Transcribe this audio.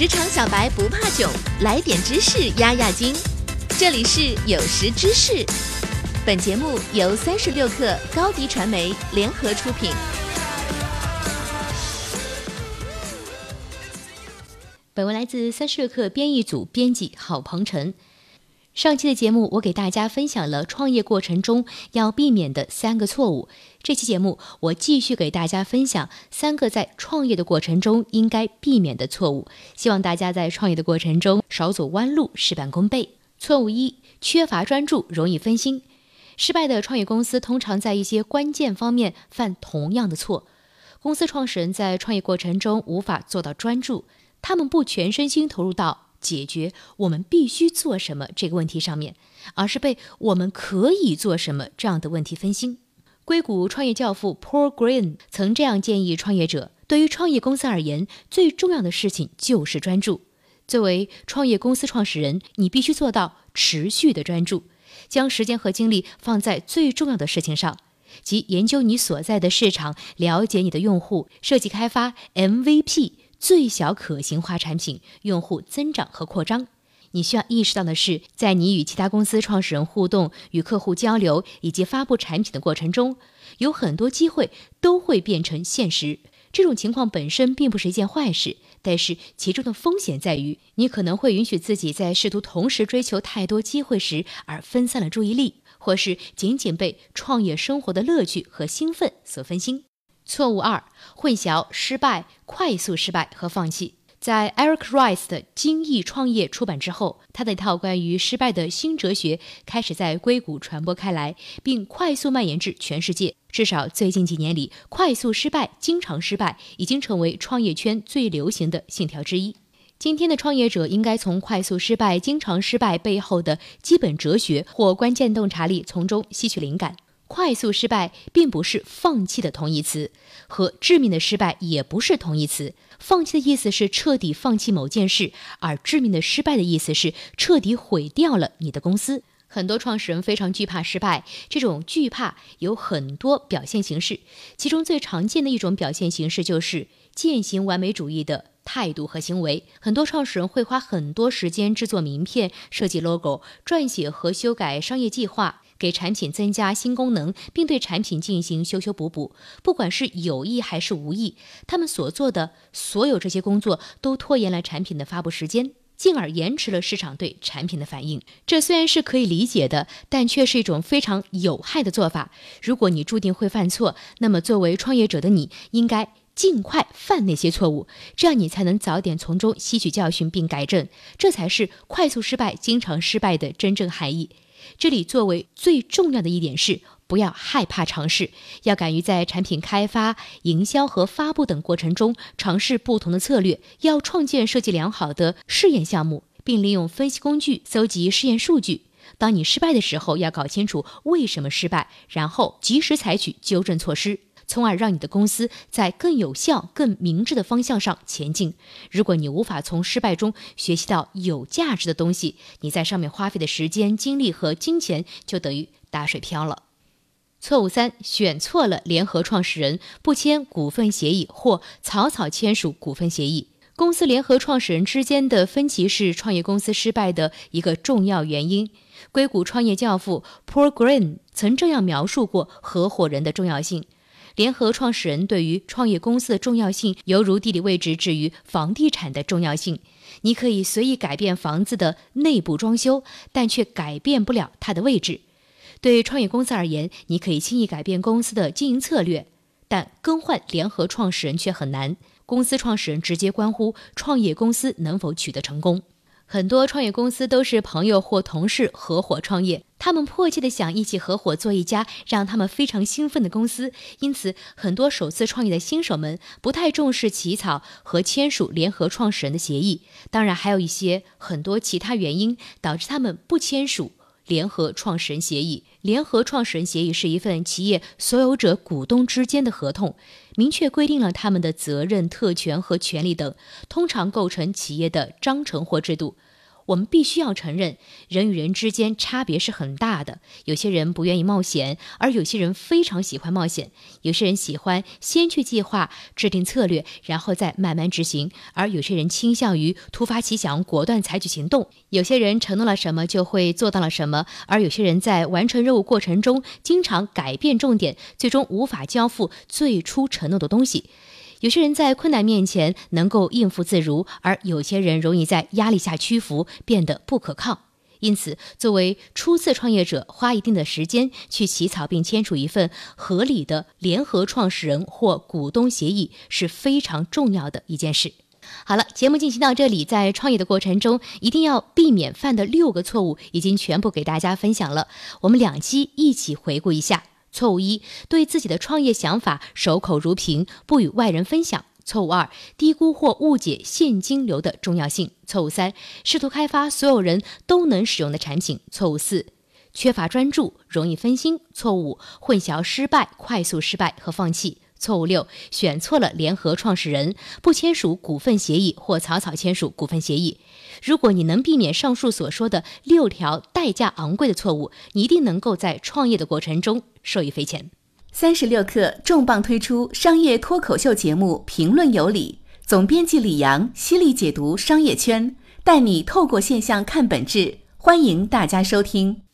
职场小白不怕囧，来点知识压压惊。这里是有识知识，本节目由三十六克高低传媒联合出品。本文来自三十六克编译组编辑郝鹏程。上期的节目，我给大家分享了创业过程中要避免的三个错误。这期节目，我继续给大家分享三个在创业的过程中应该避免的错误。希望大家在创业的过程中少走弯路，事半功倍。错误一：缺乏专注，容易分心。失败的创业公司通常在一些关键方面犯同样的错。公司创始人在创业过程中无法做到专注，他们不全身心投入到。解决我们必须做什么这个问题上面，而是被我们可以做什么这样的问题分心。硅谷创业教父 Paul Green 曾这样建议创业者：对于创业公司而言，最重要的事情就是专注。作为创业公司创始人，你必须做到持续的专注，将时间和精力放在最重要的事情上，即研究你所在的市场，了解你的用户，设计开发 MVP。最小可行化产品、用户增长和扩张，你需要意识到的是，在你与其他公司创始人互动、与客户交流以及发布产品的过程中，有很多机会都会变成现实。这种情况本身并不是一件坏事，但是其中的风险在于，你可能会允许自己在试图同时追求太多机会时而分散了注意力，或是仅仅被创业生活的乐趣和兴奋所分心。错误二：混淆失败、快速失败和放弃。在 Eric Rice 的《精益创业》出版之后，他的一套关于失败的新哲学开始在硅谷传播开来，并快速蔓延至全世界。至少最近几年里，快速失败、经常失败已经成为创业圈最流行的信条之一。今天的创业者应该从快速失败、经常失败背后的基本哲学或关键洞察力从中吸取灵感。快速失败并不是放弃的同义词，和致命的失败也不是同义词。放弃的意思是彻底放弃某件事，而致命的失败的意思是彻底毁掉了你的公司。很多创始人非常惧怕失败，这种惧怕有很多表现形式，其中最常见的一种表现形式就是践行完美主义的态度和行为。很多创始人会花很多时间制作名片、设计 logo、撰写和修改商业计划。给产品增加新功能，并对产品进行修修补补，不管是有意还是无意，他们所做的所有这些工作都拖延了产品的发布时间，进而延迟了市场对产品的反应。这虽然是可以理解的，但却是一种非常有害的做法。如果你注定会犯错，那么作为创业者的你应该尽快犯那些错误，这样你才能早点从中吸取教训并改正。这才是快速失败、经常失败的真正含义。这里作为最重要的一点是，不要害怕尝试，要敢于在产品开发、营销和发布等过程中尝试不同的策略，要创建设计良好的试验项目，并利用分析工具搜集试验数据。当你失败的时候，要搞清楚为什么失败，然后及时采取纠正措施。从而让你的公司在更有效、更明智的方向上前进。如果你无法从失败中学习到有价值的东西，你在上面花费的时间、精力和金钱就等于打水漂了。错误三：选错了联合创始人，不签股份协议或草草签署股份协议。公司联合创始人之间的分歧是创业公司失败的一个重要原因。硅谷创业教父 Paul Green 曾这样描述过合伙人的重要性。联合创始人对于创业公司的重要性，犹如地理位置置于房地产的重要性。你可以随意改变房子的内部装修，但却改变不了它的位置。对创业公司而言，你可以轻易改变公司的经营策略，但更换联合创始人却很难。公司创始人直接关乎创业公司能否取得成功。很多创业公司都是朋友或同事合伙创业，他们迫切地想一起合伙做一家让他们非常兴奋的公司。因此，很多首次创业的新手们不太重视起草和签署联合创始人的协议。当然，还有一些很多其他原因导致他们不签署。联合创始人协议，联合创始人协议是一份企业所有者股东之间的合同，明确规定了他们的责任、特权和权利等，通常构成企业的章程或制度。我们必须要承认，人与人之间差别是很大的。有些人不愿意冒险，而有些人非常喜欢冒险。有些人喜欢先去计划、制定策略，然后再慢慢执行；而有些人倾向于突发奇想、果断采取行动。有些人承诺了什么就会做到了什么，而有些人在完成任务过程中经常改变重点，最终无法交付最初承诺的东西。有些人在困难面前能够应付自如，而有些人容易在压力下屈服，变得不可靠。因此，作为初次创业者，花一定的时间去起草并签署一份合理的联合创始人或股东协议是非常重要的一件事。好了，节目进行到这里，在创业的过程中一定要避免犯的六个错误，已经全部给大家分享了。我们两期一起回顾一下。错误一，对自己的创业想法守口如瓶，不与外人分享。错误二，低估或误解现金流的重要性。错误三，试图开发所有人都能使用的产品。错误四，缺乏专注，容易分心。错误五，混淆失败、快速失败和放弃。错误六，选错了联合创始人，不签署股份协议或草草签署股份协议。如果你能避免上述所说的六条代价昂贵的错误，你一定能够在创业的过程中受益匪浅。三十六氪重磅推出商业脱口秀节目《评论有理》，总编辑李阳犀利解读商业圈，带你透过现象看本质，欢迎大家收听。